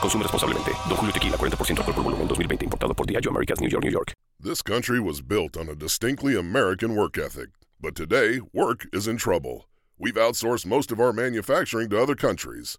Consume responsablemente. Don Julio Tequila, 40% alcohol por volumen, 2020. Importado por Diageo Americas, New York, New York. This country was built on a distinctly American work ethic. But today, work is in trouble. We've outsourced most of our manufacturing to other countries.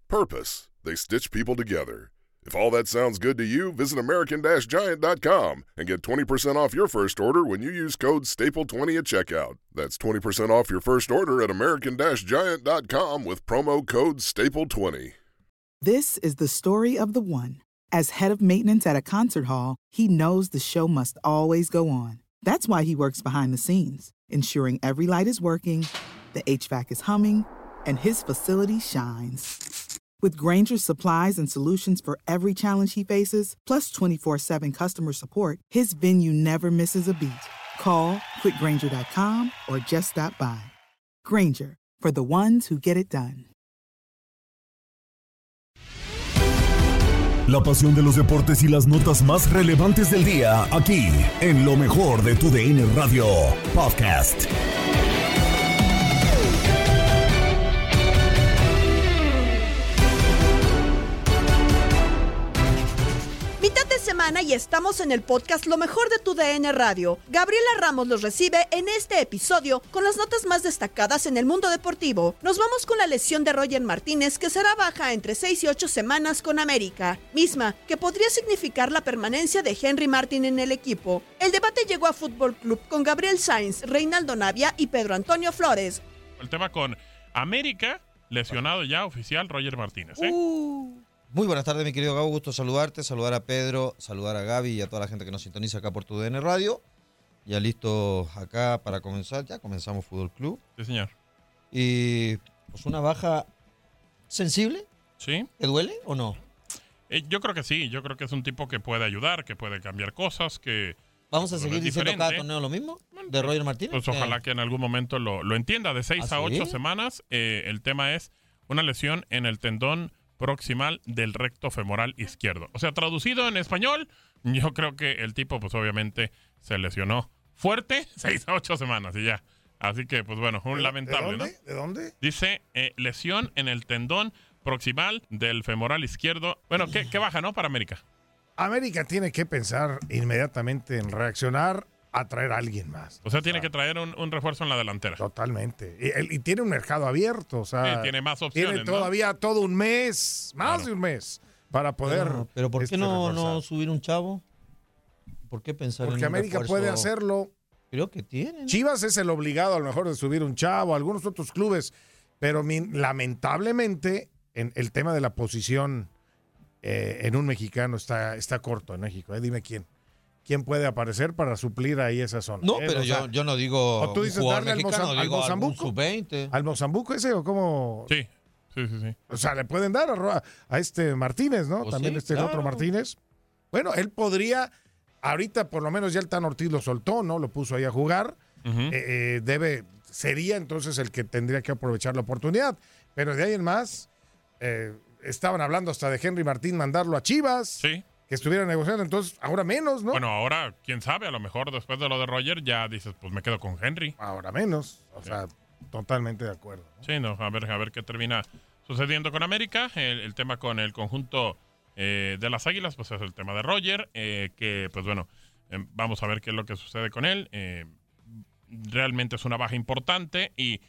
purpose. They stitch people together. If all that sounds good to you, visit American-Giant.com and get 20% off your first order when you use code STAPLE20 at checkout. That's 20% off your first order at American-Giant.com with promo code STAPLE20. This is the story of the one. As head of maintenance at a concert hall, he knows the show must always go on. That's why he works behind the scenes, ensuring every light is working, the HVAC is humming, and his facility shines. With Granger's supplies and solutions for every challenge he faces, plus 24 7 customer support, his venue never misses a beat. Call quickgranger.com or just stop by. Granger, for the ones who get it done. La pasión de los deportes y las notas más relevantes del día, aquí, en lo mejor de tu DN Radio Podcast. Semana y estamos en el podcast Lo mejor de tu DN Radio. Gabriela Ramos los recibe en este episodio con las notas más destacadas en el mundo deportivo. Nos vamos con la lesión de Roger Martínez que será baja entre 6 y 8 semanas con América, misma que podría significar la permanencia de Henry Martin en el equipo. El debate llegó a Fútbol Club con Gabriel Sainz, Reinaldo Navia y Pedro Antonio Flores. El tema con América, lesionado ya oficial Roger Martínez. ¿eh? Muy buenas tardes, mi querido Gabo. Gusto saludarte, saludar a Pedro, saludar a Gaby y a toda la gente que nos sintoniza acá por tu DN Radio. Ya listo acá para comenzar. Ya comenzamos Fútbol Club. Sí, señor. Y pues una baja sensible. ¿Sí? ¿Te duele o no? Eh, yo creo que sí. Yo creo que es un tipo que puede ayudar, que puede cambiar cosas, que... ¿Vamos a seguir diciendo cada torneo lo mismo? ¿De Roger Martínez? Pues ojalá que en algún momento lo, lo entienda. De seis ¿Ah, a ocho semanas, eh, el tema es una lesión en el tendón proximal del recto femoral izquierdo. O sea, traducido en español, yo creo que el tipo, pues obviamente, se lesionó fuerte, seis a ocho semanas y ya. Así que, pues bueno, un lamentable, ¿no? ¿De dónde? Dice eh, lesión en el tendón proximal del femoral izquierdo. Bueno, ¿qué, qué baja, no? Para América. América tiene que pensar inmediatamente en reaccionar a traer a alguien más. O sea, tiene que traer un, un refuerzo en la delantera. Totalmente. Y, el- y tiene un mercado abierto, o sea, Sí, tiene más opciones, Tiene ¿no? todavía todo un mes, más Claro. de un mes, para poder. Pero, pero ¿por qué este, no, no subir un chavo? ¿Por qué pensar en Porque un América refuerzo? puede hacerlo. Creo que tiene. Chivas es el obligado a lo mejor de subir un chavo, algunos otros clubes, pero mi- lamentablemente en el tema de la posición eh, en un mexicano está, está corto en México. eh. Dime quién. ¿Quién puede aparecer para suplir ahí esa zona? No, eh? pero O sea, yo, yo no digo ¿O tú dices darle al mexicano, al digo algún Mozambuco? sub-20. ¿Al Mozambuco ese o cómo? Sí, sí, sí, sí. O sea, le pueden dar a, este Martínez, ¿no? Pues También sí, este otro. Martínez. Bueno, él podría, ahorita por lo menos ya el Tan Ortiz lo soltó, ¿no? Lo puso ahí a jugar. Eh, eh, debe, sería entonces el que tendría que aprovechar la oportunidad. Pero de ahí en más, eh, estaban hablando hasta de Henry Martín mandarlo a Chivas, Sí. Que estuviera negociando, entonces ahora menos, ¿no? Bueno, ahora, quién sabe, a lo mejor después de lo de Roger ya dices, pues me quedo con Henry. Ahora menos, o sea, totalmente de acuerdo. ¿no? Sí, no, a ver, a ver qué termina sucediendo con América. El, el tema con el conjunto eh, de las Águilas, pues es el tema de Roger, eh, que pues bueno, eh, vamos a ver qué es lo que sucede con él. Realmente es una baja importante y,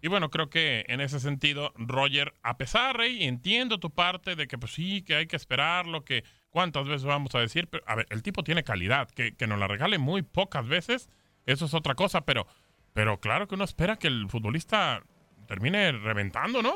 y bueno, creo que en ese sentido, Roger, a pesar, Rey, entiendo tu parte de que pues sí, que hay que esperarlo, que cuántas veces vamos a decir, pero a ver, el tipo tiene calidad, que, que nos la regale muy pocas veces, eso es otra cosa, pero, pero claro que uno espera que el futbolista termine reventando, ¿no?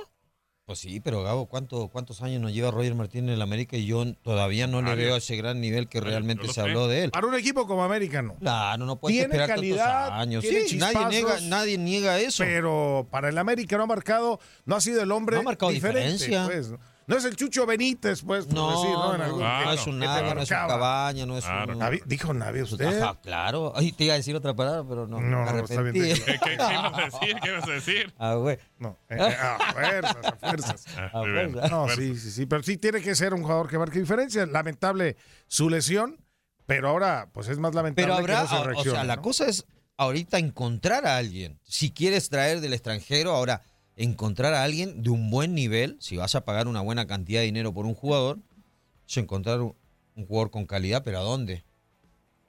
Pues sí, pero Gabo, ¿cuánto, ¿cuántos años nos lleva Roger Martínez en el América? Y yo todavía no le veo ese gran nivel que realmente se habló de él. Para un equipo como América no. Claro, no Tiene esperar calidad, tantos años. Sí, nadie niega, nadie niega eso. Pero para el América no ha marcado, no ha sido el hombre No ha marcado diferente. diferencia. Pues, ¿no? No es el Chucho Benítez, pues, por no, decir, ¿no? No, es un nada, no es un cabaña, no es Claro. un... Navi- dijo Navi usted. Ajá, claro. Ay, te iba a decir otra palabra, pero no. No, me está bien. ¿Qué, qué- qué ibas a decir? ¿Qué ibas a decir? Ah, güey. No, eh, eh, a fuerzas, a fuerzas. Ah, No, sí, sí, sí, pero sí tiene que ser un jugador que marque diferencia. Lamentable su lesión, pero ahora pues es más lamentable Pero habrá, que no se o- o sea, la cosa es ahorita encontrar a alguien. Si quieres traer del extranjero, ahora encontrar a alguien de un buen nivel, si vas a pagar una buena cantidad de dinero por un jugador, es encontrar un, un jugador con calidad, pero ¿a dónde?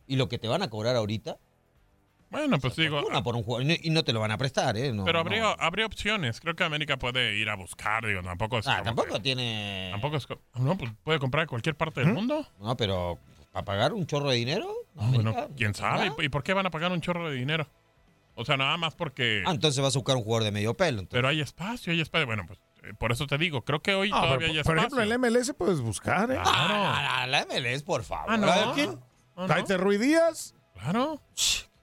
Y lo que te van a cobrar ahorita, Bueno, pues digo, una por un jugador, y no- y no te lo van a prestar, ¿eh? No, pero no. habría, habría opciones. Creo que América puede ir a buscar, digo, tampoco es Ah, tampoco que- tiene... Tampoco es... No, pues puede comprar en cualquier parte del mundo. No, pero ¿para pagar un chorro de dinero? Ah, bueno, quién sabe. ¿verdad? ¿Y por qué van a pagar un chorro de dinero? O sea, nada más porque... Ah, entonces vas a buscar un jugador de medio pelo. entonces. Pero hay espacio, hay espacio. Bueno, pues eh, por eso te digo, creo que hoy No, todavía pero, hay por espacio. ejemplo, en el MLS puedes buscar, ¿eh? Claro. Ah, la MLS, por favor. Ah, no. A ver, ¿quién? Ah, ¿no? Ruiz Díaz. Claro.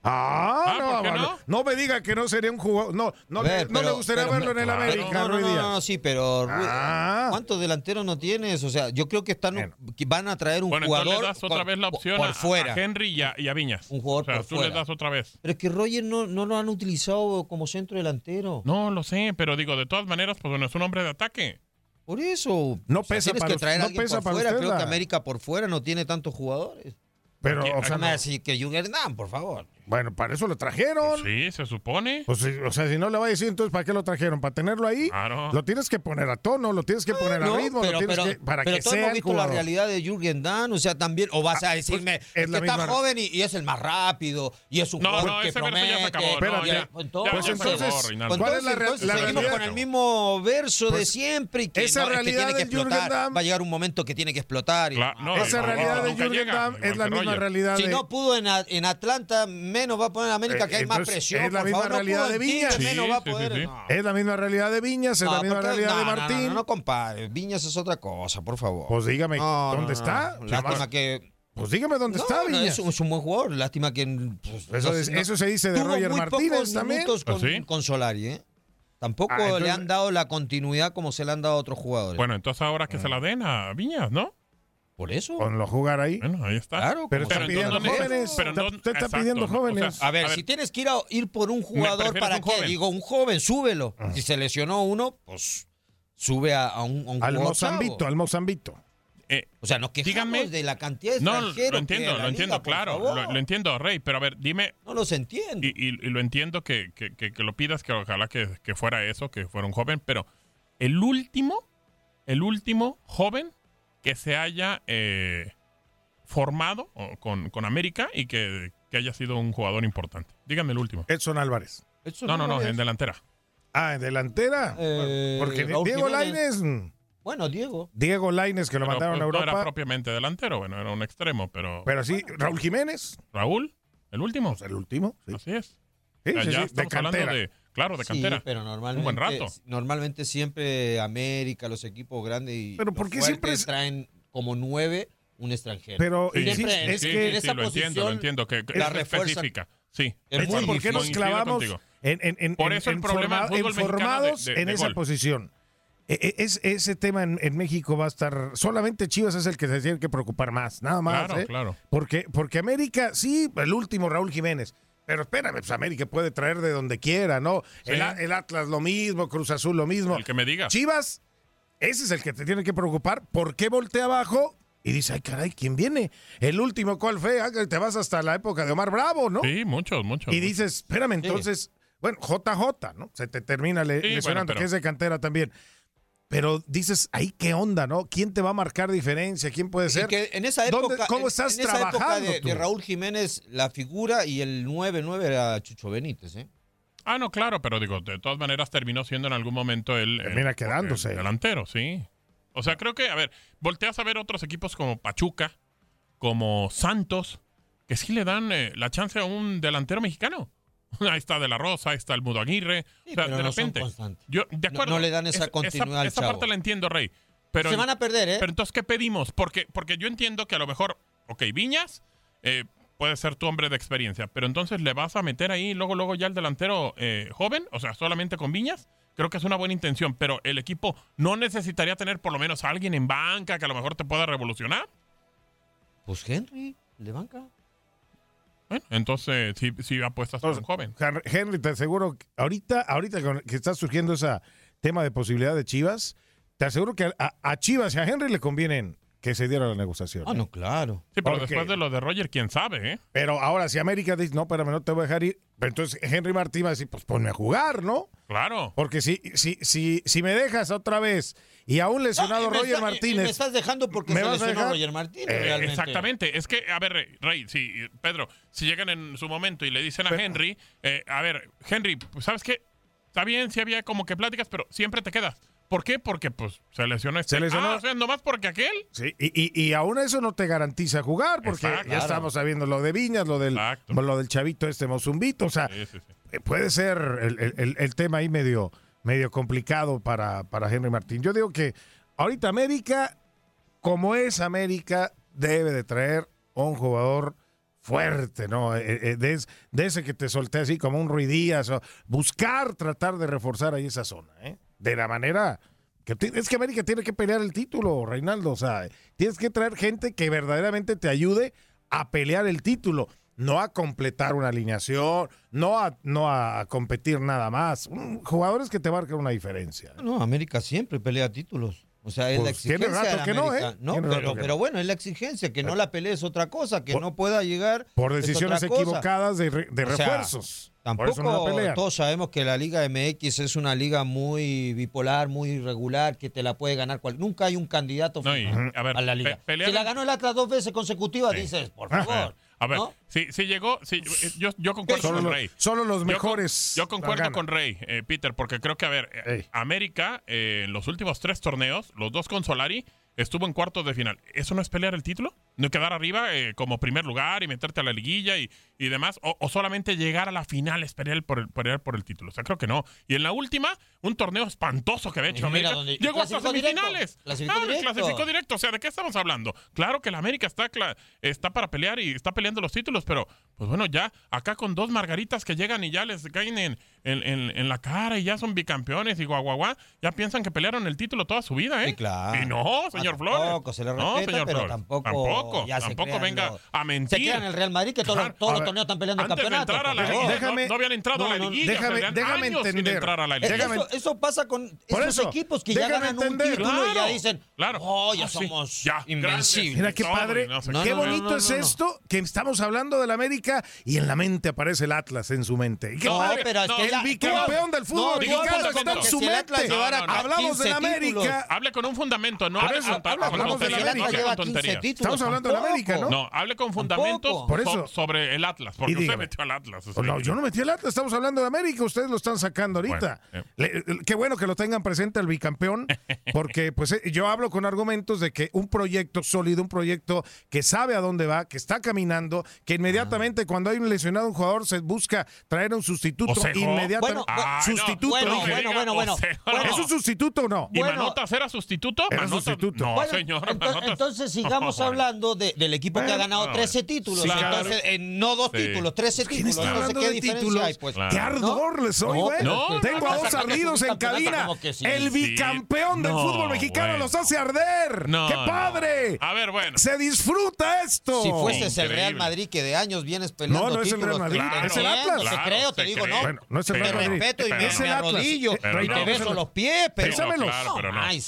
Ah, Ah, no, ¿por qué vale. no? no me diga que no sería un jugador. No, no, le, ver, no le pero- gustaría pero- verlo en el claro. América, No, no, no, sí, pero Ruiz- Ah. ¿cuántos delanteros no tienes? O sea, yo creo que están Bueno. van a traer un Bueno, jugador entonces le das otra por- vez la por- opción por, a, fuera. Henry y a, y a Viñas. Un jugador o sea, por tú fuera. le das otra vez. Pero es que Roger no, no lo han utilizado como centro delantero. No, lo sé, pero digo, de todas maneras, pues bueno, es un hombre de ataque. Por eso. No O sea, pesa para que traer no a alguien pesa por para fuera. usted Creo que la- América por fuera no tiene tantos jugadores. Pero, o sea, No me no- decir que Jürgen Damm, por favor. Bueno, para eso lo trajeron. Sí, se supone. Pues, sí, o sea, si no le va a decir, entonces, ¿para qué lo trajeron? ¿Para tenerlo ahí? Claro. Lo tienes que poner a tono, lo tienes que poner a No, ritmo, pero, lo tienes pero, que, para pero que todos sea hemos visto la jugador. realidad de Jürgen Damm, o sea, también, o vas a pues, decirme, es es la que está misma- joven y, y es el más rápido, y es un No, jugador no, que ese verso ya se promete. acabó, no, Espérate. ya. Pues Ya, entonces, se entonces. Pues ¿Cuál es la real- entonces la seguimos realidad? con el mismo verso de Pues, siempre y que, esa no, es que realidad tiene que de Jürgen explotar. Damm- Va a llegar un momento que tiene que explotar. Esa realidad de Jürgen Damm es la misma realidad Si no pudo en, a- en Atlanta, menos va a poner en América, que hay Eh, más presión. es la por misma favor, realidad de Viñas. menos Sí, va a sí, sí, poder. sí. no. Es la misma realidad de Viñas, es No, la misma porque- realidad no, de no, no, Martín. No, no, compare. Viñas es otra cosa, por favor. Pues dígame, ¿dónde no, está? no. Lástima que. Pues dígame dónde No, está no, Viñas. es, es un buen jugador. Lástima que. pues, Eso no- es- eso se dice de tuvo Roger muy Martínez pocos también. con, ¿Ah, sí? con Solari, ¿eh? Tampoco Ah, entonces- le han dado la continuidad como se le han dado a otros jugadores. Bueno, entonces ahora que se la den a Viñas, ¿no? Por eso. Ponlo a jugar ahí. Bueno, ahí está. Claro, Pero está pidiendo entonces- jóvenes. pero Está- entonces- usted está exacto, pidiendo ¿no? O sea, jóvenes. A ver, A ver, si tienes que ir a ir por un jugador, ¿para un qué? joven. Digo, un joven, súbelo. Si se lesionó uno, pues sube a, a un, a un Al Mozambito, chavo. al Mozambito. eh, O sea, nos quejamos de la cantidad de no, lo entiendo, lo entiendo, liga, claro. Lo, lo entiendo, Rey, pero a ver, dime, No los entiendo. y, y- y lo entiendo que, que- que- que lo pidas, que ojalá que, que fuera eso, que fuera un joven, pero el último, el último joven que se haya eh, formado con, con América y que, que haya sido un jugador importante. Díganme el último. Edson Álvarez. No, no, no, en delantera. Ah, en delantera. Eh, Porque Raúl Diego mm, Bueno, Diego. Diego Laines, que lo Pero, mandaron a pues, No era Europa. propiamente delantero, bueno, era un extremo, pero... Pero sí, Raúl Jiménez. Raúl, el último. pues, el último. Sí, Así es. Sí, O sea, sí, ya sí, de hablando de, claro, de Sí, cantera. pero normalmente, Un buen rato. normalmente siempre América, los equipos grandes y Pero ¿por qué siempre es- traen como nueve un extranjero. Pero Siempre es sí, que en sí, esa lo entiendo, lo posición entiendo, que, que la es específica. Sí. Es muy ¿por qué nos clavamos contigo. en, en, en, Por en- eso el en problema forma- de- formados de- en de esa gol. posición? E- e- Es, ese tema en, en México va a estar. Solamente Chivas es el que se tiene que preocupar más, nada más. Claro, ¿eh? claro. Porque, porque América, sí, el último Raúl Jiménez. Pero espérame, pues América puede traer de donde quiera, ¿no? Sí. El, Atlas lo mismo, Cruz Azul lo mismo. El que me diga. Chivas, ese es el que te tiene que preocupar. ¿Por qué voltea abajo? y dice, ay caray, ¿quién viene? El último, ¿cuál fue? Ah, te vas hasta la época de Omar Bravo, ¿no? Sí, muchos, muchos. Y dices, espérame, entonces, bueno, JJ, ¿no? Se te termina le- Sí, lesionando, bueno, pero- que es de cantera también. Pero dices, ahí qué onda, ¿no? ¿Quién te va a marcar diferencia? ¿Quién puede ser? que en esa ¿Dónde- época, ¿Cómo en- estás en esa época trabajando de, tú? de Raúl Jiménez, la figura y el 9-9 era Chucho Benítez, ¿eh? Ah, no, claro, pero digo, de todas maneras terminó siendo en algún momento el, el- Termina quedándose. el delantero, sí. O sea, creo que, a ver, volteas a ver otros equipos como Pachuca, como Santos, que sí le dan eh, la chance a un delantero mexicano. Ahí está De La Rosa, ahí está el Mudo Aguirre. Sí, o sea, pero de no repente. Yo, de acuerdo. no le dan esa es- continuidad al Esa, parte la entiendo, Rey. Pero, Se van a perder, ¿eh? pero entonces, ¿qué pedimos? Porque, porque yo entiendo que a lo mejor, ok, Viñas eh, puede ser tu hombre de experiencia, pero entonces le vas a meter ahí luego, luego ya el delantero eh, joven, o sea, solamente con Viñas. Creo que es una buena intención, pero el equipo no necesitaría tener por lo menos a alguien en banca que a lo mejor te pueda revolucionar. Pues Henry, de banca. Bueno, entonces sí, sí apuestas por un joven. Henry, te aseguro, que ahorita, ahorita que está surgiendo ese tema de posibilidad de Chivas, te aseguro que a, a Chivas y a Henry le convienen que se diera la negociación. Ah, no, claro. Sí, pero después de lo de Roger, quién sabe, ¿eh? Pero ahora, si América dice, no, espérame, no te voy a dejar ir, pero entonces Henry Martín va a decir, pues ponme a jugar, ¿no? Claro. Porque si, si, si, si me dejas otra vez y a un lesionado No, y me Roger está- y- y Martínez. me estás dejando porque ¿Me se vas a lesionó dejar? Roger Martínez, Eh, realmente. exactamente. Es que, a ver, Rey, Rey, sí, Pedro, si llegan en su momento y le dicen a Henry, eh, a ver, Henry, pues, ¿sabes qué? Está bien, si había como que pláticas, pero siempre te quedas. ¿Por qué? Porque, pues, se lesionó este. Se lesionó. Ah, o sea, nomás porque aquel. Sí, y, y, y aún eso no te garantiza jugar, porque Exacto. ya estamos sabiendo lo de Viñas, lo del, Exacto. lo del chavito este Mozumbito. O sea, Sí, sí, sí. eh, puede ser el, el- tema ahí medio, medio complicado para, para Henry Martín. Yo digo que ahorita América, como es América, debe de traer un jugador fuerte, ¿no? Eh, eh, de, de ese que te solté así como un ruidías, buscar tratar de reforzar ahí esa zona, ¿eh? De la manera que es que América tiene que pelear el título, Reinaldo, o sea, tienes que traer gente que verdaderamente te ayude a pelear el título, no a completar una alineación, no a, no a competir nada más. Jugadores que te marcan una diferencia. No, América siempre pelea títulos. O sea, es la Pues tiene exigencia rato de que no, América. ¿eh? Tiene rato pero, que pero no. bueno, es la exigencia, que no la pelees otra cosa, que Por- no pueda llegar. Por es decisiones equivocadas de, re- de O sea, refuerzos. Por eso no la Tampoco pelean. todos sabemos que la Liga MX es una liga muy bipolar, muy irregular, que te la puede ganar cual. Nunca hay un candidato No, y, a ver, la liga. pe- pelear- Si la ganó el Atlas dos veces consecutivas, Sí. dices, por Ah, favor. A ver, ¿no? si, si llegó, si, yo, yo concuerdo Solo, con Rey. solo los Yo con- mejores. Yo, concuerdo con Rey, eh, Peter, porque creo que, a ver, eh, Ey. América eh, en los últimos tres torneos, los dos con Solari, estuvo en cuartos de final. ¿Eso no es pelear el título? ¿No quedar arriba eh, como primer lugar y meterte a la liguilla y, y demás? O, o solamente llegar a la final es pelear por, el, por el título? O sea, creo que no. Y en la última, un torneo espantoso que había hecho mira América. dónde- Llegó hasta semifinales. clasificó Ah, directo. clasificó directo. O sea, ¿de qué estamos hablando? Claro que la América está, está para pelear y está peleando los títulos, pero pues bueno, ya acá con dos margaritas que llegan y ya les caen en, en, en- en la cara y ya son bicampeones y guaguaguá, ya piensan que pelearon el título toda su vida, ¿eh? Sí, claro. Y no, señor Ah, Flores. tampoco, se le no, señor pero Flores. tampoco Tampoco, ya se tampoco venga los- a Se mentir. quedan en el Real Madrid, que todos, Claro. los- todos A los ver, torneos están peleando Antes de campeonato. a la favor. Déjame- no, no habían entrado a la no, no, liguilla. déjame- déjame entender. entrar a la. Déjame- Eso, eso pasa con Por esos eso, equipos que ya ganan un entender. título y ya Claro, dicen, claro. oh, ya Ah, sí, somos ya, invencibles. Mira qué padre, no No, qué no, no, bonito no, es no, no. esto que estamos hablando del América y en la mente aparece el Atlas en su mente. No, padre, pero es no, que el bicampeón del fútbol No, mexicano está en su el mente. No, no, no. Hablamos del 15 América. Hable con un fundamento, no hable con, con hablamos de la tonterías, no América. hable lleva con 15 tonterías. títulos. Estamos hablando del tampoco. América, ¿no? No, hable con fundamentos Por so- eso. sobre el Atlas, porque Y usted dígame. metió al Atlas. o sea, no, yo no metí el Atlas, estamos hablando de América, ustedes lo están sacando ahorita. Bueno, Le- eh, qué bueno que lo tengan presente el bicampeón, porque pues eh, yo hablo con argumentos de que un proyecto sólido, un proyecto que sabe a dónde va, que está caminando, que inmediatamente cuando hay un lesionado un jugador se busca traer un sustituto Osejo. inmediatamente. Bueno, Ay, no, sustituto, bueno, dije. bueno, bueno, bueno. Osejo, Bueno, ¿Es un sustituto o no? ¿Y Bueno. Manotas era sustituto? Era Manotas- sustituto. No, Bueno, señor. ento- Manotas- entonces sigamos No, hablando hablando de- del equipo que ha ganado no, 13 títulos. claro. Entonces, eh, no dos Sí. títulos, 13 ¿Quién títulos. está Entonces, hablando ¿qué de diferencia títulos? hay? Pues, Claro. ¡Qué ardor les soy, güey! que- Tengo no, a dos ardidos en cabina. sí. El Sí. bicampeón del No, fútbol mexicano bueno. los hace arder. No, ¡Qué no. padre! A ver, bueno. Se disfruta esto. Si fueses el. Real Madrid que de años vienes peleando No, no es el Real Madrid, es el Atlas. Te creo, te digo, no. Bueno, no es el Real Madrid. respeto y me, es me el Atlas. arrodillo y te beso los pies, pero Pésamelos.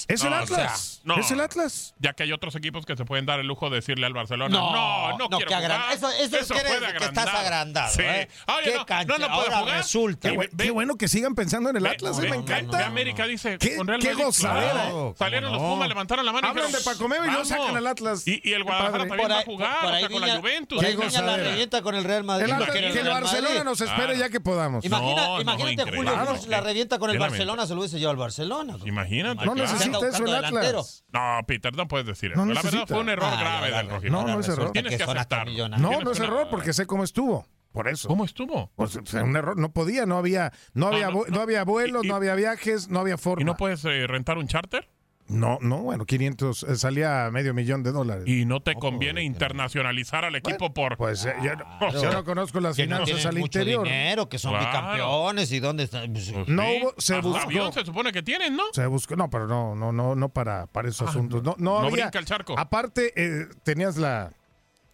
Es el Atlas. Es el Atlas. Ya que hay otros equipos que se pueden dar el lujo de decirle al Barcelona, No, no, no, no, quiero que agran- jugar. eso- eso es que eres- puede que estás agrandado, Sí. ¿eh? Oye, Qué no, cancha, no, no puede ahora jugar. resulta. Qué, ve- bu- qué bueno que sigan pensando en el ve- Atlas, ve- eh, me encanta. América dice, Qué- con Real qué Madrid, claro. ¿eh? Salieron los. Pumas, levantaron la mano y Hablan de Pacomeo y no sacan al Atlas. Y, y el Guadalajara también va a jugar, con la Juventus. Qué gozadera. revienta con el Real Madrid. Que el Barcelona nos espere ya que podamos. Imagínate. Julio la revienta con el Barcelona, se lo hubiese llevado al Barcelona. Imagínate. No necesita eso el. Atlas. No, Peter, no puedes decir eso. No la verdad fue un error Ah, grave No, no es error. Tienes que aceptarlo. No, no es error porque sé cómo estuvo. Por eso. ¿Cómo estuvo? Pues, o sea, un error. No podía, no había, no había, no, había vuelos, y- no había viajes, no había forma. ¿Y no puedes eh, rentar un charter? No, no, bueno, 500, eh, salía medio millón de dólares. Y no te conviene internacionalizar al equipo por... Pues eh, yo, no- yo no conozco las Que no finanzas tienen al mucho interior. dinero, que son Claro. bicampeones y dónde están. Pues, Pues No sí, hubo- se hasta buscó. avión se supone que tienen, ¿no? Se buscó, no, pero no, no, no, no para, para esos Ah, asuntos. No, no, no había- brinca el charco. Aparte, eh, tenías la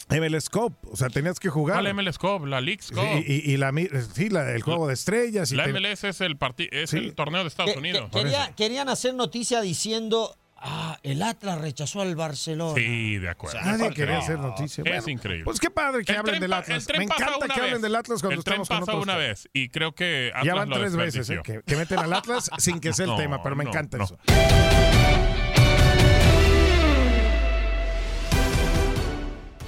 MLS Cup, o sea, tenías que jugar. Ah, la MLS Cup, la Sí, Cup. y, y la, sí, la, el juego de estrellas. Y la te- MLS es el es Sí. el torneo de Estados que- Unidos. que- quería- querían hacer noticia diciendo, ah, el Atlas rechazó al Barcelona. Sí, de acuerdo. Nadie quería hacer noticia. Es increíble. Pues qué padre que El hablen tren del Atlas. tren Me encanta que hablen vez. del Atlas cuando El tren estamos con pasa otros una vez y creo que Atlas Ya van lo tres veces eh, que, que meten al Atlas sin que sea el No, tema, pero me no, encanta no. eso.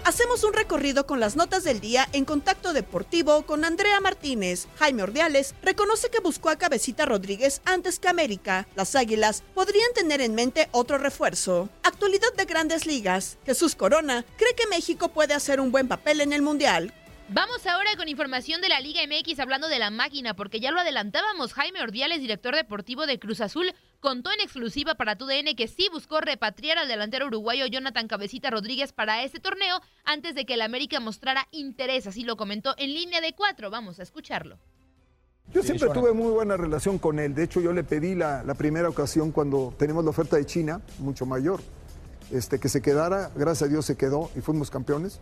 Hacemos un recorrido con las notas del día en Contacto Deportivo con Andrea Martínez. Jaime Ordiales reconoce que buscó a Cabecita Rodríguez antes que América. Las Águilas podrían tener en mente otro refuerzo. Actualidad de grandes ligas. Jesús Corona cree que México puede hacer un buen papel en el Mundial. Vamos ahora con información de la Liga MX hablando de la máquina, porque ya lo adelantábamos, Jaime Ordiales, director deportivo de Cruz Azul, contó en exclusiva para TUDN que sí buscó repatriar al delantero uruguayo Jonathan Cabecita Rodríguez para este torneo antes de que el América mostrara interés, así lo comentó en línea de cuatro. Vamos a escucharlo. Yo siempre tuve muy buena relación con él. De hecho, yo le pedí la, la primera ocasión cuando tenemos la oferta de China, mucho mayor, este, que se quedara. Gracias a Dios se quedó y fuimos campeones.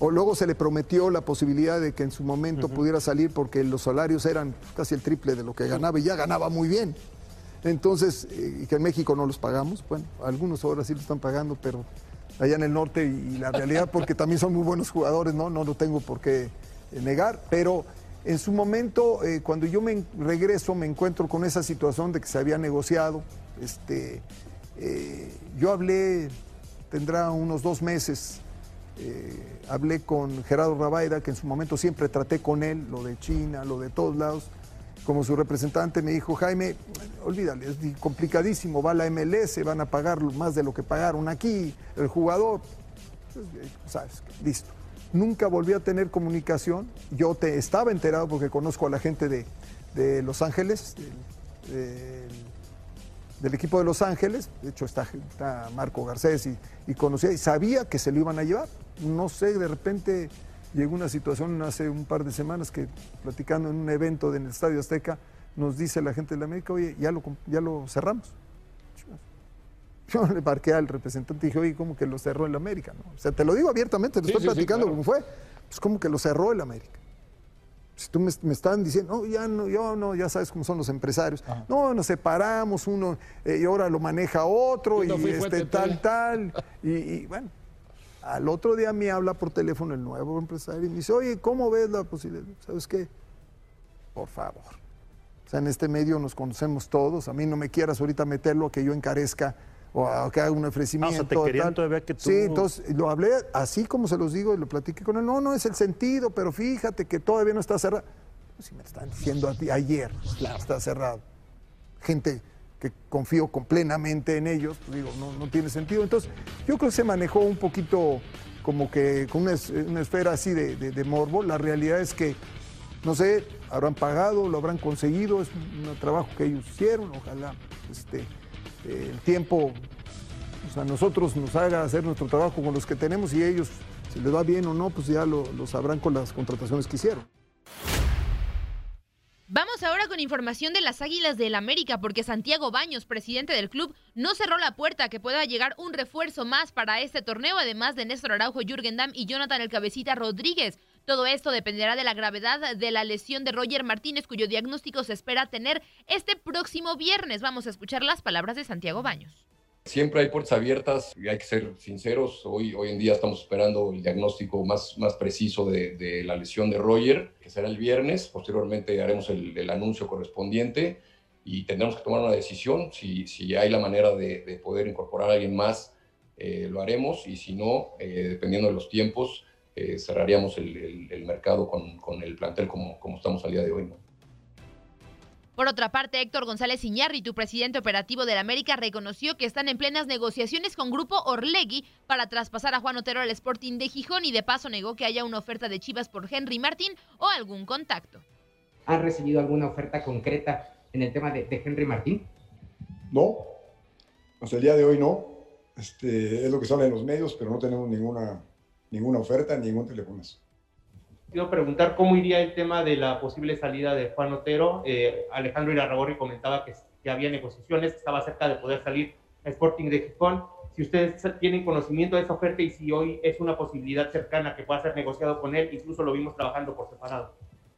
O luego se le prometió la posibilidad de que en su momento pudiera salir porque los salarios eran casi el triple de lo que ganaba y ya ganaba muy bien. Entonces, eh, que en México no los pagamos. Bueno, algunos ahora sí lo están pagando, pero allá en el norte y, la realidad, porque también son muy buenos jugadores, ¿no? No lo tengo por qué eh, negar, pero en su momento, eh, cuando yo me regreso, me encuentro con esa situación de que se había negociado. Este, eh, yo hablé, tendrá unos dos meses, eh, hablé con Gerardo Rabaida, que en su momento siempre traté con él, lo de China, lo de todos lados. Como su representante me dijo, Jaime, olvídale, es complicadísimo, va la MLS, van a pagar más de lo que pagaron aquí, el jugador. Pues, eh, sabes, listo. Nunca volví a tener comunicación. Yo te, estaba enterado porque conozco a la gente de, de Los Ángeles, del, equipo de Los Ángeles. De hecho, está, Marco Garcés y conocía y sabía que se lo iban a llevar. No sé, de repente llegó una situación hace un par de semanas que platicando en un evento en el Estadio Azteca, nos dice la gente de la América, oye, ya lo, ya lo cerramos. Yo le marqué al representante y dije, oye, ¿cómo que lo cerró el América? no? O sea, te lo digo abiertamente, te Sí, estoy sí, sí, platicando claro. cómo fue. Pues como que lo cerró el América. Si tú me, me están diciendo, no, ya no, yo no, ya sabes cómo son los empresarios. No, nos separamos, uno eh, y ahora lo maneja otro, y no este tal, tal. Y, y, bueno, al otro día me habla por teléfono el nuevo empresario y me dice, oye, ¿cómo ves la posibilidad? ¿Sabes qué? Por favor. O sea, en este medio nos conocemos todos. A mí no me quieras ahorita meterlo a que yo encarezca o a que haga un ofrecimiento. te querían tal. todavía que tú- Sí, entonces lo hablé así como se los digo y lo platiqué con él. No, no es el sentido, pero fíjate que todavía no está cerrado. Pues si me están diciendo a ti, ayer está cerrado. Gente que confío con- plenamente en ellos, pues digo, no, tiene sentido. Entonces, yo creo que se manejó un poquito como que con una, es- una esfera así de, morbo. La realidad es que, no sé, habrán pagado, lo habrán conseguido, es un, un trabajo que ellos hicieron, ojalá este, eh, el tiempo O sea, nosotros nos haga hacer nuestro trabajo con los que tenemos y ellos, si les va bien o no, pues ya lo, lo sabrán con las contrataciones que hicieron. Vamos ahora con información de las Águilas del América, porque Santiago Baños, presidente del club, no cerró la puerta a que pueda llegar un refuerzo más para este torneo, además de Néstor Araujo, Jürgen Damm y Jonathan El Cabecita Rodríguez. Todo esto dependerá de la gravedad de la lesión de Roger Martínez, cuyo diagnóstico se espera tener este próximo viernes. Vamos a escuchar las palabras de Santiago Baños. Siempre hay puertas abiertas y hay que ser sinceros. Hoy, hoy en día estamos esperando el diagnóstico más, más preciso de, la lesión de Roger, que será el viernes. Posteriormente haremos el, anuncio correspondiente y tendremos que tomar una decisión. Si, si hay la manera de, de poder incorporar a alguien más, eh, lo haremos y si no, eh, dependiendo de los tiempos, eh, cerraríamos el, mercado con, con, el plantel como, como estamos al día de hoy. Por otra parte, Héctor González Iñárritu, presidente operativo del América, reconoció que están en plenas negociaciones con Grupo Orlegui para traspasar a Juan Otero al Sporting de Gijón y de paso negó que haya una oferta de Chivas por Henry Martín o algún contacto. ¿Han recibido alguna oferta concreta en el tema de, de Henry Martín? No, hasta el día de hoy no. Este, es lo que sale en los medios, pero no tenemos ninguna, ninguna oferta, ningún telefonazo. Quiero preguntar cómo iría el tema de la posible salida de Juan Otero. Eh, Alejandro Irarragorri comentaba que, que, había negociaciones, estaba cerca de poder salir a Sporting de Gijón. Si ustedes tienen conocimiento de esa oferta y si hoy es una posibilidad cercana que pueda ser negociado con él, incluso lo vimos trabajando por separado.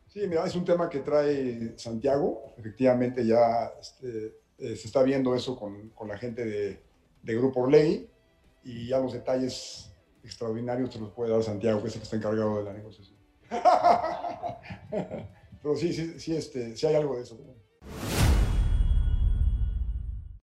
Sí, mira, es un tema que trae Santiago. Efectivamente, ya este, eh, se está viendo eso con, con la gente de, de Grupo Orley y ya los detalles extraordinarios te los puede dar Santiago, que es el que está encargado de la negociación. Pero sí, sí, sí, este, sí hay algo de eso.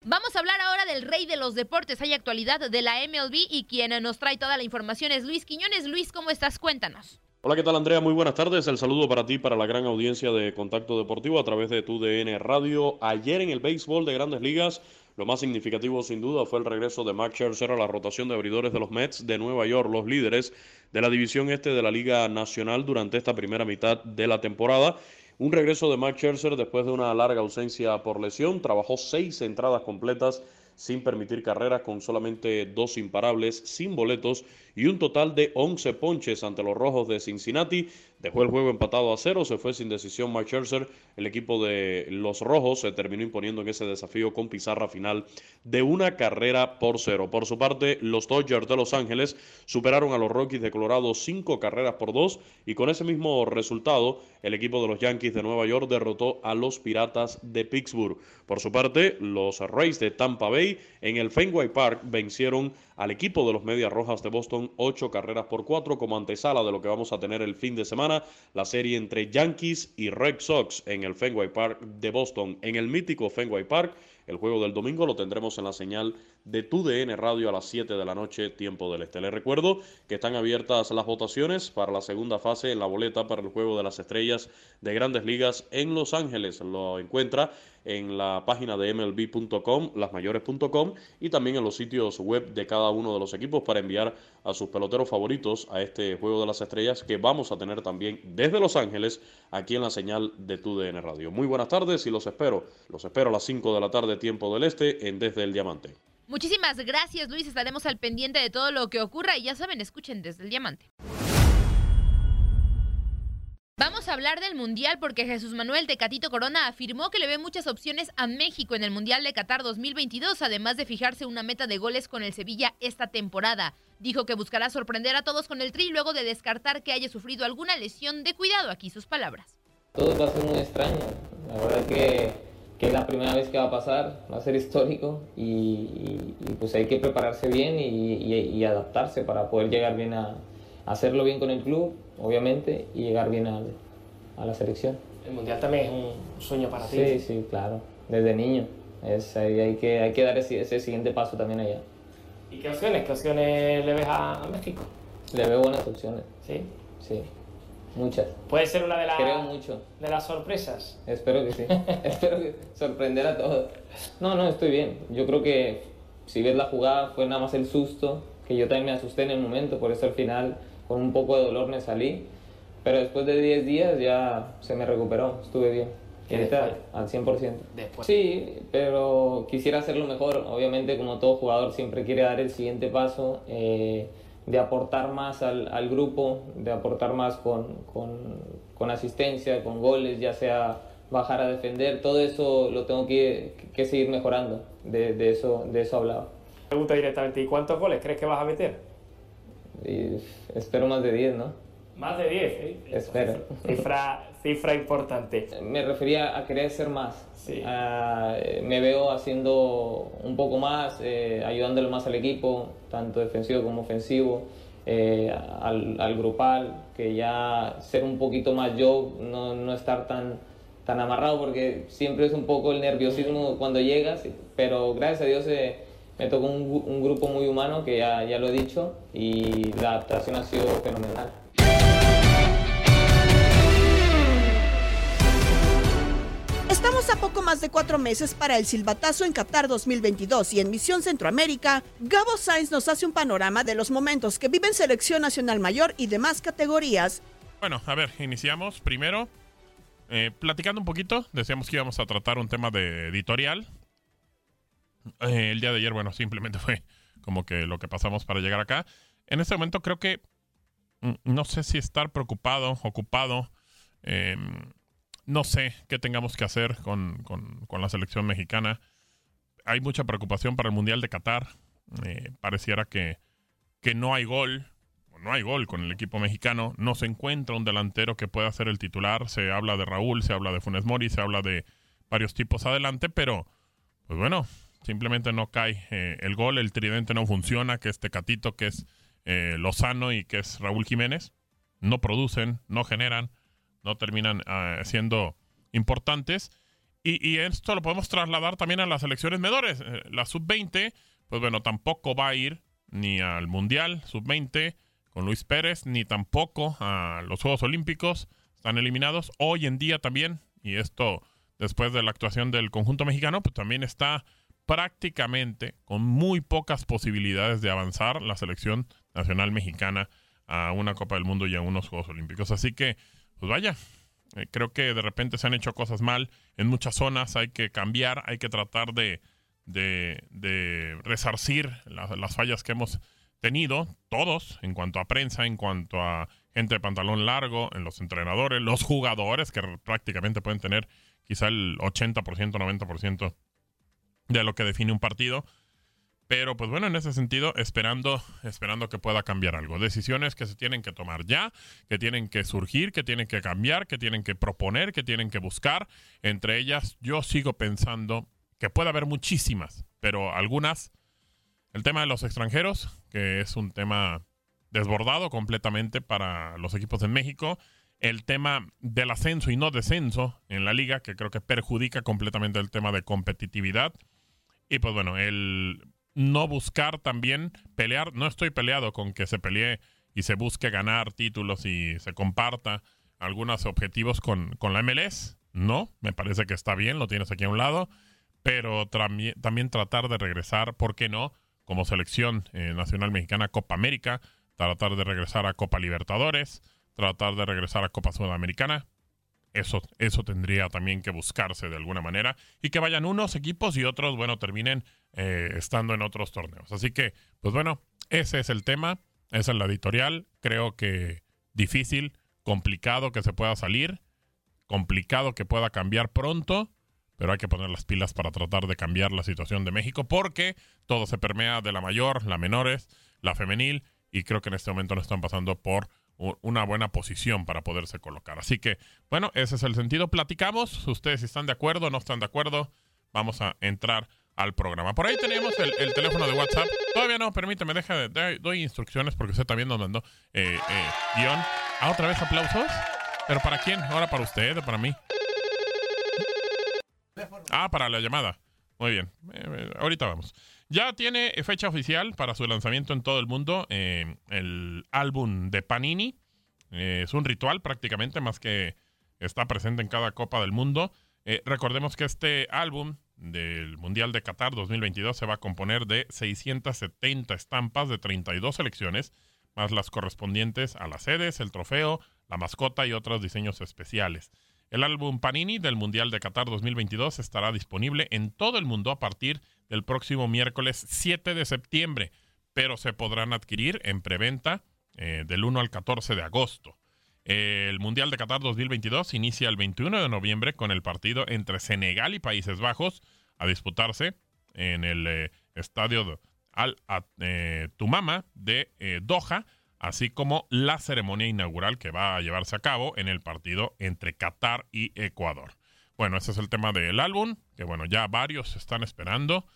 Vamos a hablar ahora del rey de los deportes. Hay actualidad de la MLB y quien nos trae toda la información es Luis Quiñones. Luis, ¿cómo estás? Cuéntanos. Hola, ¿qué tal Andrea? Muy buenas tardes. El saludo para ti, para la gran audiencia de Contacto Deportivo a través de tu DN Radio. Ayer en el béisbol de grandes ligas, lo más significativo sin duda fue el regreso de Max Scherzer a la rotación de abridores de los Mets de Nueva York, los líderes de la división este de la Liga Nacional durante esta primera mitad de la temporada. Un regreso de Max Scherzer después de una larga ausencia por lesión. Trabajó seis entradas completas sin permitir carreras, con solamente dos imparables, sin boletos y un total de 11 ponches ante los Rojos de Cincinnati. Dejó el juego empatado a cero, se fue sin decisión Mike Scherzer. El equipo de los Rojos se terminó imponiendo en ese desafío con pizarra final de una carrera por cero. Por su parte, los Dodgers de Los Ángeles superaron a los Rockies de Colorado cinco carreras por dos y con ese mismo resultado, el equipo de los Yankees de Nueva York derrotó a los Piratas de Pittsburgh. Por su parte, los Rays de Tampa Bay en el Fenway Park vencieron al equipo de los Medias Rojas de Boston ocho carreras por cuatro como antesala de lo que vamos a tener el fin de semana, la serie entre Yankees y Red Sox en el Fenway Park de Boston, en el mítico Fenway Park. El juego del domingo lo tendremos en la señal de TUDN Radio a las 7 de la noche, tiempo del este. Les recuerdo que están abiertas las votaciones para la segunda fase en la boleta para el juego de las estrellas de grandes ligas en Los Ángeles. Lo encuentra en la página de mlb.com, lasmayores.com y también en los sitios web de cada uno de los equipos para enviar a sus peloteros favoritos a este juego de las estrellas que vamos a tener también desde Los Ángeles aquí en la señal de TUDN Radio. Muy buenas tardes y los espero. Los espero a las 5 de la tarde tiempo del este en Desde el Diamante. Muchísimas gracias Luis, estaremos al pendiente de todo lo que ocurra y ya saben, escuchen desde el Diamante. Vamos a hablar del Mundial porque Jesús Manuel Tecatito Corona afirmó que le ve muchas opciones a México en el Mundial de Qatar 2022, además de fijarse una meta de goles con el Sevilla esta temporada. Dijo que buscará sorprender a todos con el tri luego de descartar que haya sufrido alguna lesión de cuidado. Aquí sus palabras. Todo va a ser muy extraño. La verdad que, que es la primera vez que va a pasar, va a ser histórico y, y, y pues hay que prepararse bien y, y, adaptarse para poder llegar bien a hacerlo bien con el club, obviamente, y llegar bien al, a la selección. El Mundial también es un sueño para ti. Sí, sí, claro, desde niño. Es, hay, hay, que, hay que dar ese, ese, siguiente paso también allá. ¿Y qué opciones? ¿Qué opciones le ves a, a México? Le veo buenas opciones. ¿Sí? Sí, muchas. ¿Puede ser una de las, Creo mucho. de las sorpresas? Espero que sí. Espero que sorprender a todos. No, no, estoy bien. Yo creo que si ves la jugada fue nada más el susto, que yo también me asusté en el momento, por eso al final con un poco de dolor me salí, pero después de 10 días ya se me recuperó, estuve bien. quiere estar al 100%. Sí, pero quisiera hacerlo mejor. Obviamente, como todo jugador, siempre quiere dar el siguiente paso, eh, de aportar más al, al, grupo, de aportar más con, con, con, asistencia, con goles, ya sea bajar a defender. Todo eso lo tengo que, que seguir mejorando. De, de, eso, de eso hablaba. Pregunta directamente, ¿y cuántos goles crees que vas a meter? Y espero más de 10, ¿no? Más de 10, ¿eh? Espero. Cifra, cifra importante. Me refería a querer ser más. Sí. Uh, me veo haciendo un poco más, eh, ayudándole más al equipo, tanto defensivo como ofensivo, eh, al, al, grupal, que ya ser un poquito más yo, no, no estar tan, tan amarrado, porque siempre es un poco el nerviosismo cuando llegas, pero gracias a Dios eh, me tocó un, un, grupo muy humano, que ya, ya lo he dicho, y la adaptación ha sido fenomenal. Estamos a poco más de cuatro meses para el silbatazo en Qatar 2022 y en Misión Centroamérica, Gabo Sainz nos hace un panorama de los momentos que vive en Selección Nacional Mayor y demás categorías. Bueno, a ver, iniciamos primero eh, platicando un poquito. Decíamos que íbamos a tratar un tema de editorial. Eh, el día de ayer, bueno, simplemente fue como que lo que pasamos para llegar acá. En este momento creo que mm, no sé si estar preocupado, ocupado. Eh, no sé qué tengamos que hacer con, con, con, la selección mexicana. Hay mucha preocupación para el Mundial de Qatar. Eh, pareciera que, que no hay gol. No hay gol con el equipo mexicano. No se encuentra un delantero que pueda ser el titular. Se habla de Raúl, se habla de Funes Mori, se habla de varios tipos adelante, pero pues bueno, simplemente no cae eh, el gol. El tridente no funciona, que es Tecatito, que es eh, Lozano y que es Raúl Jiménez. No producen, no generan no terminan uh, siendo importantes. Y, y, esto lo podemos trasladar también a las elecciones menores. Eh, la sub-20, pues bueno, tampoco va a ir ni al Mundial sub-20 con Luis Pérez, ni tampoco a los Juegos Olímpicos. Están eliminados. Hoy en día también, y esto después de la actuación del conjunto mexicano, pues también está prácticamente con muy pocas posibilidades de avanzar la selección nacional mexicana a una Copa del Mundo y a unos Juegos Olímpicos. Así que pues vaya, eh, creo que de repente se han hecho cosas mal en muchas zonas, hay que cambiar, hay que tratar de, resarcir la, las fallas que hemos tenido, todos, en cuanto a prensa, en cuanto a gente de pantalón largo, en los entrenadores, los jugadores, que prácticamente pueden tener quizá el 80%, 90% de lo que define un partido. Pero pues bueno, en ese sentido, esperando, esperando que pueda cambiar algo. Decisiones que se tienen que tomar ya, que tienen que surgir, que tienen que cambiar, que tienen que proponer, que tienen que buscar. Entre ellas, yo sigo pensando que puede haber muchísimas, pero algunas, el tema de los extranjeros, que es un tema desbordado completamente para los equipos en México. El tema del ascenso y no descenso en la liga, que creo que perjudica completamente el tema de competitividad. Y pues bueno, el no buscar también pelear. No estoy peleado con que se pelee y se busque ganar títulos y se comparta algunos objetivos con, con la MLS. No, me parece que está bien, lo tienes aquí a un lado, pero también tratar de regresar, ¿por qué no? Como selección eh, nacional mexicana Copa América, tratar de regresar a Copa Libertadores, tratar de regresar a Copa Sudamericana. Eso, eso tendría también que buscarse de alguna manera y que vayan unos equipos y otros, bueno, terminen eh, estando en otros torneos. Así que, pues bueno, ese es el tema, esa es la editorial. Creo que difícil, complicado que se pueda salir, complicado que pueda cambiar pronto, pero hay que poner las pilas para tratar de cambiar la situación de México porque todo se permea de la mayor, la menores, la femenil y creo que en este momento no están pasando por una buena posición para poderse colocar. Así que, bueno, ese es el sentido. Platicamos, ustedes están de acuerdo, no están de acuerdo, vamos a entrar al programa. Por ahí tenemos el, el teléfono de WhatsApp. Todavía no, permíteme, deja de, doy instrucciones porque usted también nos mandó eh, eh, guion. ¿Ah, otra vez aplausos? ¿Pero para quién? ¿Ahora para usted o para mí? Ah, para la llamada. Muy bien. Eh, ahorita vamos. Ya tiene fecha oficial para su lanzamiento en todo el mundo. Eh, el álbum de Panini. Eh, es un ritual prácticamente, más que está presente en cada Copa del Mundo. recordemos que este álbum del Mundial de Qatar 2022 se va a componer de 670 estampas de 32 selecciones, más las correspondientes a las sedes, el trofeo, la mascota y otros diseños especiales. El álbum Panini del Mundial de Qatar 2022 estará disponible en todo el mundo a partir del próximo miércoles 7 de septiembre, pero se podrán adquirir en preventa eh, del 1 al 14 de agosto. El Mundial de Qatar 2022 inicia el 21 de noviembre con el partido entre Senegal y Países Bajos a disputarse en el eh, estadio Al eh, Tumama de Doha así como la ceremonia inaugural que va a llevarse a cabo en el partido entre Qatar y Ecuador. Bueno, ese es el tema del álbum, que bueno, ya varios están esperando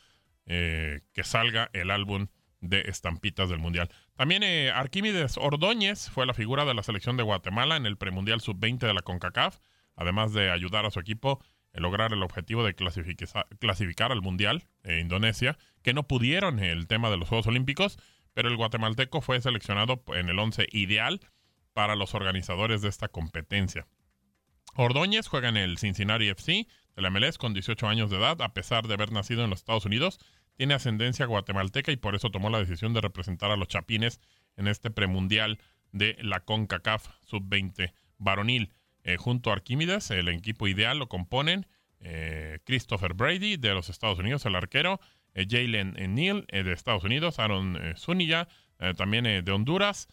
eh, que salga el álbum de estampitas del Mundial. También eh, Arquímedes Ordóñez fue la figura de la selección de Guatemala en el premundial sub-20 de la CONCACAF, además de ayudar a su equipo a lograr el objetivo de clasificar al Mundial en Indonesia, que no pudieron el tema de los Juegos Olímpicos, pero el guatemalteco fue seleccionado en el 11 ideal para los organizadores de esta competencia. Ordóñez juega en el Cincinnati FC de la MLS con 18 años de edad, a pesar de haber nacido en los Estados Unidos. Tiene ascendencia guatemalteca y por eso tomó la decisión de representar a los Chapines en este premundial de la CONCACAF Sub-20 varonil. Eh, junto a Arquímedes, el equipo ideal lo componen eh, Christopher Brady de los Estados Unidos, el arquero, Jalen Neal eh, de Estados Unidos, Aaron eh, Zúñiga también de Honduras,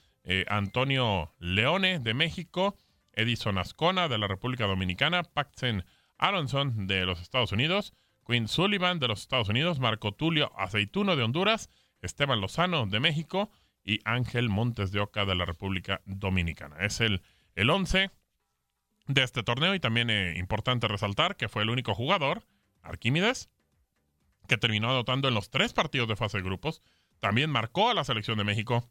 Antonio Leone de México, Edison Ascona de la República Dominicana, Paxton Aronson de los Estados Unidos, Quinn Sullivan de los Estados Unidos, Marco Tulio Aceituno de Honduras, Esteban Lozano de México y Ángel Montes de Oca de la República Dominicana. Es el, el 11 de este torneo y también es importante resaltar que fue el único jugador, Arquímedes, que terminó adoptando en los tres partidos de fase de grupos. También marcó a la selección de México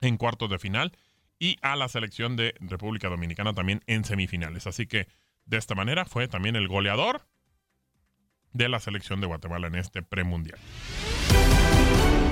en cuartos de final y a la selección de República Dominicana también en semifinales. Así que de esta manera fue también el goleador de la selección de Guatemala en este premundial.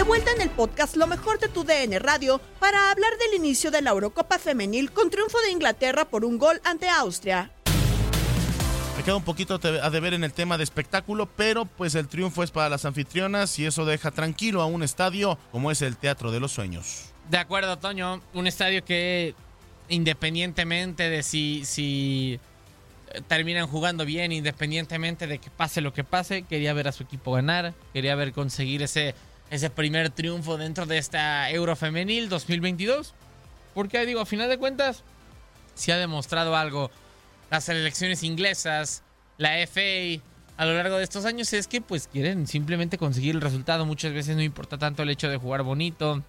De vuelta en el podcast Lo mejor de tu DN Radio para hablar del inicio de la Eurocopa Femenil con triunfo de Inglaterra por un gol ante Austria. Me queda un poquito a deber en el tema de espectáculo, pero pues el triunfo es para las anfitrionas y eso deja tranquilo a un estadio como es el Teatro de los Sueños. De acuerdo, Toño. Un estadio que independientemente de si, si terminan jugando bien independientemente de que pase lo que pase. Quería ver a su equipo ganar, quería ver conseguir ese, ese primer triunfo dentro de esta Euro Femenil 2022. Porque digo, a final de cuentas, si ha demostrado algo las selecciones inglesas, la FA, a lo largo de estos años es que pues quieren simplemente conseguir el resultado. Muchas veces no importa tanto el hecho de jugar bonito,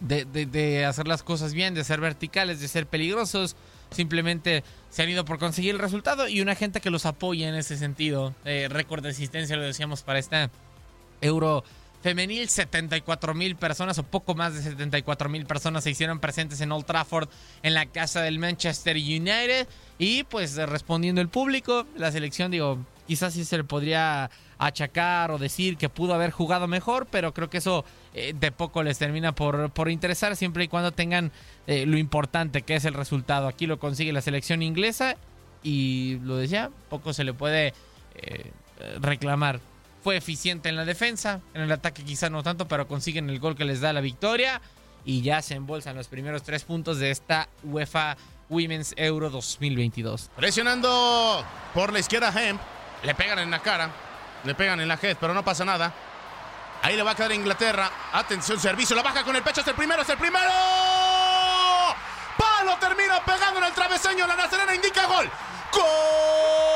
de, de hacer las cosas bien, de ser verticales, de ser peligrosos simplemente se han ido por conseguir el resultado y una gente que los apoya en ese sentido. Eh, récord de asistencia, lo decíamos, para esta Euro femenil, 74 mil personas o poco más de 74 mil personas se hicieron presentes en Old Trafford en la casa del Manchester United y pues respondiendo el público, la selección digo, quizás sí se le podría achacar o decir que pudo haber jugado mejor, pero creo que eso eh, de poco les termina por, por interesar siempre y cuando tengan eh, lo importante que es el resultado. Aquí lo consigue la selección inglesa y lo decía, poco se le puede eh, reclamar. Fue eficiente en la defensa, en el ataque quizá no tanto, pero consiguen el gol que les da la victoria y ya se embolsan los primeros tres puntos de esta UEFA Women's Euro 2022. Presionando por la izquierda Hemp, le pegan en la cara, le pegan en la head, pero no pasa nada. Ahí le va a quedar Inglaterra. Atención, servicio, la baja con el pecho, es el primero, es el primero lo termina pegando en el traveseño. La Nacerena indica gol. ¡Gol!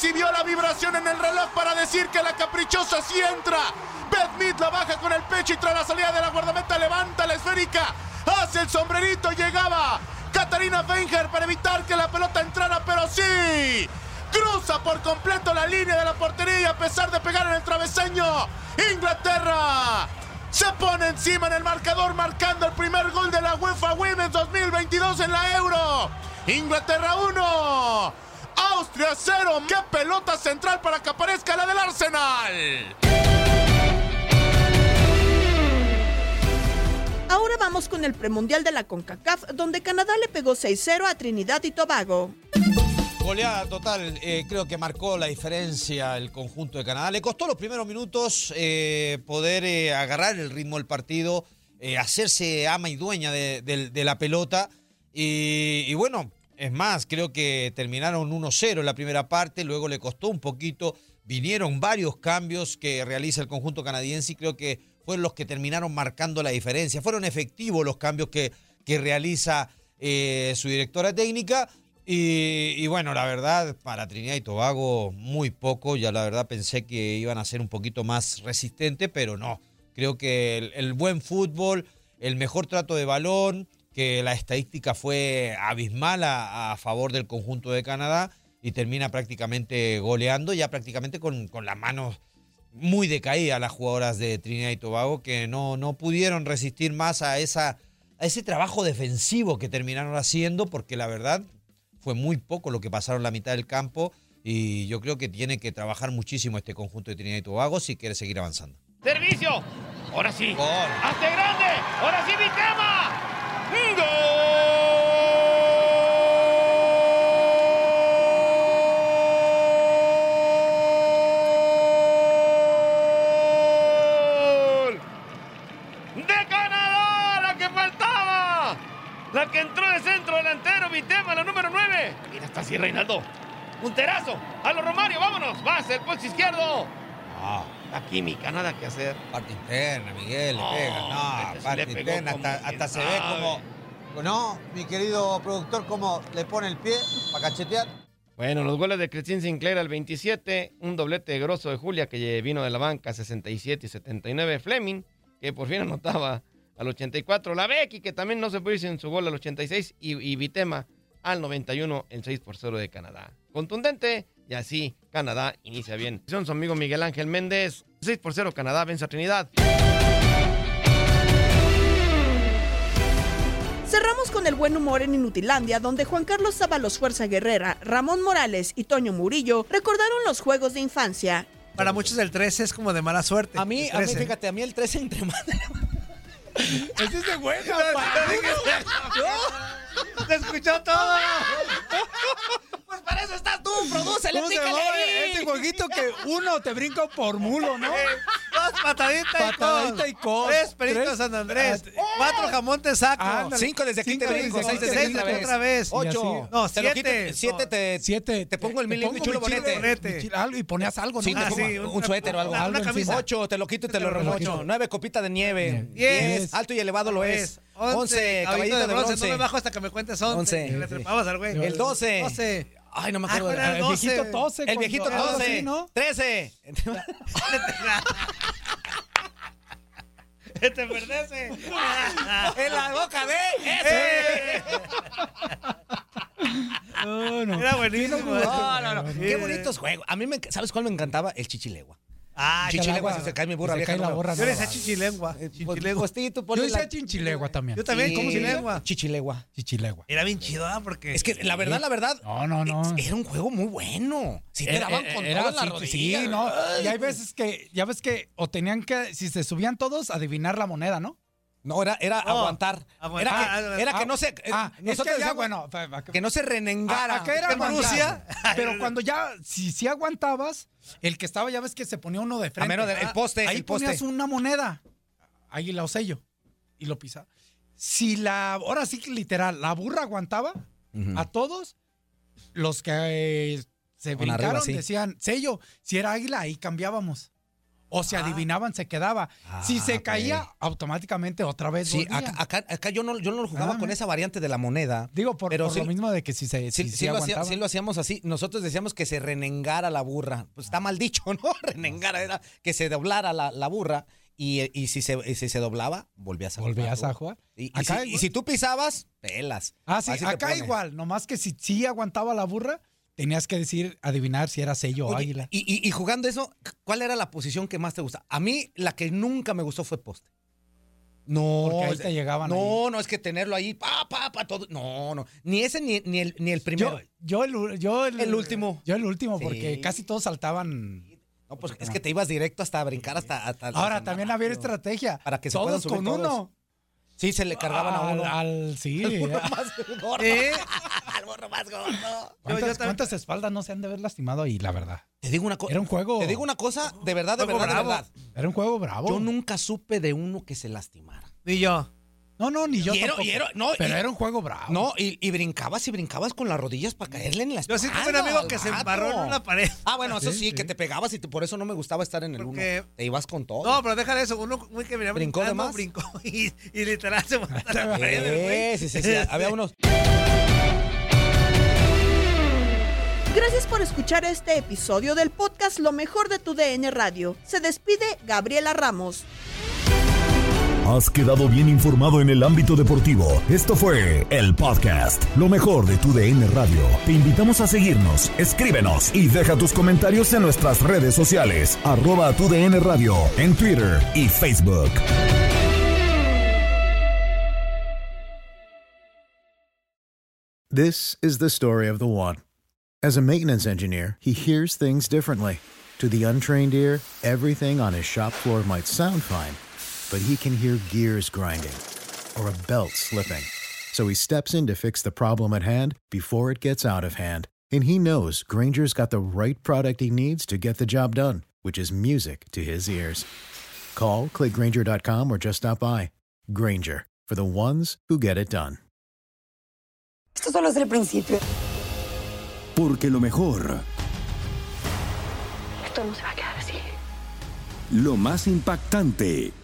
Recibió la vibración en el reloj para decir que la caprichosa sí entra. Beth Mead la baja con el pecho y tras la salida de la guardameta levanta la esférica. Hace el sombrerito, llegaba Katarina Feinger para evitar que la pelota entrara, pero sí. Cruza por completo la línea de la portería a pesar de pegar en el travesaño, Inglaterra se pone encima en el marcador marcando el primer gol de la UEFA Women's 2022 en la Euro. Inglaterra 1, Austria 0. ¡Qué pelota central para que aparezca la del Arsenal! Ahora vamos con el premundial de la CONCACAF, donde Canadá le pegó 6-0 a Trinidad y Tobago. Goleada total, eh, creo que marcó la diferencia el conjunto de Canadá. Le costó los primeros minutos eh, poder eh, agarrar el ritmo del partido, eh, hacerse ama y dueña de, de- de la pelota. Y, y bueno, es más, creo que terminaron 1-0 en la primera parte, luego le costó un poquito. Vinieron varios cambios que realiza el conjunto canadiense y creo que fueron los que terminaron marcando la diferencia. Fueron efectivos los cambios que, que realiza eh, su directora técnica. Y, bueno, la verdad, para Trinidad y Tobago, muy poco. Ya la verdad pensé que iban a ser un poquito más resistentes, pero no. Creo que el buen fútbol, el mejor trato de balón, que la estadística fue abismal a, a favor del conjunto de Canadá y termina prácticamente goleando, ya prácticamente con, con las manos muy decaídas las jugadoras de Trinidad y Tobago, que no, no pudieron resistir más a, esa, a ese trabajo defensivo que terminaron haciendo, porque la verdad fue muy poco lo que pasaron la mitad del campo y yo creo que tiene que trabajar muchísimo este conjunto de Trinidad y Tobago si quiere seguir avanzando. Servicio. Ahora sí. Gol. Hazte grande. Ahora sí, mi tema. ¡Gol! ¡De Canadá! ¡La que faltaba! La que entró de centro delantero, mi tema, la número 9. Mira, está así, Reinaldo. Punterazo. A los Romario, vámonos. Más el poste izquierdo. Ah, Aquí mi nada que hacer. parte interna, Miguel, le No, pega. No, este parte interna, hasta, hasta se ve como. No, mi querido productor, como le pone el pie para cachetear. Bueno, los goles de Cristín Sinclair al 27, un doblete grosso de Julia que vino de la banca 67 y 79, Fleming, que por fin anotaba al 84, la Becky, que también no se pudo ir sin su gol al 86, y, y Vitema al 91, el 6 por 0 de Canadá. Contundente, y así Canadá inicia bien. Son su amigo Miguel Ángel Méndez, 6 por 0 Canadá vence a Trinidad. Cerramos con el buen humor en Inutilandia, donde Juan Carlos Sábalos Fuerza Guerrera, Ramón Morales y Toño Murillo recordaron los juegos de infancia. Para muchos el 13 es como de mala suerte. A mí, a mí, 13. fíjate, a mí el 13 entre más. Ese es de buena, ¿No? Se escuchó todo. Pues para eso estás tú, ¿Cómo se pícale ese jueguito que uno te brinca por mulo, ¿no? Dos pataditas y Patadita y cos. Tres peritos Tres- San Andrés. Ah, Cuatro jamón te saco. Ándale. Cinco desde aquí te Cinco brinco, desde seis desde te aquí brinco otra vez. Ocho. No, Te lo quito, siete. siete te, Siete. te pongo el Te mil mi chulo bonete. algo, y ponías algo, ¿no? Sí, te Ah, pongo sí, un, suéter o algo. una- una camisa. Ocho, te lo quito y te lo Te lo remocho. Nueve, copita de nieve. Diez. Alto y elevado lo es. Once, caballito de No me bronce. bajo hasta que me cuentes once. Once. Y Le trepabas al güey. El doce. Doce. Ay, no me Ah, acuerdo. ¿cuál era el El doce? viejito tose. El cuando- viejito algo tose. así, ¿no? Trece. Te perdese. En la boca de ese. No, no. Era buenísimo. No, no, no. Sí. Qué bonitos juegos. A mí, me, ¿sabes cuál me encantaba? El chichilegua. Ah, Chichilegua, si se cae mi burra Se vieja. cae la no. burra Yo le decía. Chichilegua. Pues, sí, tú Yo decía la- chinchilegua también. Yo Sí. también, ¿cómo sin lengua? Chichilegua. Chichilegua. Era bien chido, ¿ah? Porque. Es que la verdad, la verdad. No, no, no. Era un juego muy bueno. Si te Era- daban era- con era todo en la así, rodilla. Sí, no. Y hay veces que, ya ves que, o tenían que, si se subían todos, adivinar la moneda, ¿no? No, era, era aguantar. aguantar. Era que, Ah, era que ah, no se. ah, nosotros que ya, bueno, que no se renengara. Acá era. Rusia. Pero cuando ya, si sí aguantabas, el que estaba, ya ves que se ponía uno de frente. mero del- el poste, Ahí el poste. ponías una moneda, águila o sello, y lo pisaba. Si la, ahora sí que literal, la burra aguantaba a todos, los que eh, se Con arriba, brincaron sí. decían sello. Si era águila, ahí cambiábamos. O si adivinaban, se quedaba. si Ah, se ok. caía, automáticamente otra vez Sí, acá, acá- acá yo no, yo no lo jugaba Ah, con esa variante de la moneda. Digo, por, pero por sí- lo mismo de que si se si, sí lo hacía- aguantaba. sí lo hacíamos así. Nosotros decíamos que se renengara la burra. Pues está mal dicho, ¿no? Renengara era que se doblara la, la burra y, y si, se, y si se doblaba, volvías a Volvías jugar. a jugar. Y, Acá si, y si tú pisabas, pelas. Ah, sí, acá igual. Nomás que si sí aguantaba la burra, tenías que decir, adivinar si era sello o Oye, águila. Y, y- y jugando eso, ¿cuál era la posición que más te gusta? A mí, la que nunca me gustó fue poste. No, Porque ahí te llegaban no, no, es que tenerlo ahí, pa, pa, pa, todo. No, no. Ni ese ni, ni el, ni el primero. Yo, yo, el, yo el, El último. Yo el último, porque casi todos saltaban. No, pues es que te ibas directo hasta brincar hasta. hasta Ahora, también había estrategia. Para que se puedan todos subir con todos. uno. Sí, se le cargaban a uno. Al, sí. Al burro más gordo. ¿Eh? Al burro más gordo. ¿Cuántas, cuántas espaldas no se han de haber lastimado ahí, la verdad? Te digo una cosa. Era un juego. Te digo una cosa, de verdad, de verdad, de bravo. verdad. Era un juego bravo. Yo nunca supe de uno que se lastimara. Ni yo. No, no, ni yo Y era- tampoco. y era- no, Pero y- era un juego bravo. No, y, y brincabas y brincabas con las rodillas para caerle en la Yo espalda. sí tuve un amigo que se embarró en una pared. Ah, bueno, eso Sí, sí, sí. que te pegabas y te- por eso no me gustaba estar en el uno. Porque- Te ibas con todo. No, pero déjale eso. Uno muy que venía ¿Brincó de más? brincó y, y literal se mató a la pared, el güey. Sí, sí, sí, sí, Había unos. Gracias por escuchar este episodio del podcast Lo mejor de tu DN Radio. Se despide Gabriela Ramos. Has quedado bien informado en el ámbito deportivo. Esto fue el podcast, lo mejor de tu DN Radio. Te invitamos a seguirnos, escríbenos y deja tus comentarios en nuestras redes sociales, arroba tu DN Radio, en Twitter y Facebook. This is the story of the one. As a maintenance engineer, he hears things differently. To the untrained ear, everything on his shop floor might sound fine, but he can hear gears grinding or a belt slipping. So he steps in to fix the problem at hand before it gets out of hand. And he knows Granger's got the right product he needs to get the job done, which is music to his ears. Call, clickgranger.com, or just stop by. Granger, for the ones who get it done. Esto solo es el principio. Porque lo mejor, Esto no se va a quedar así. lo más impactante,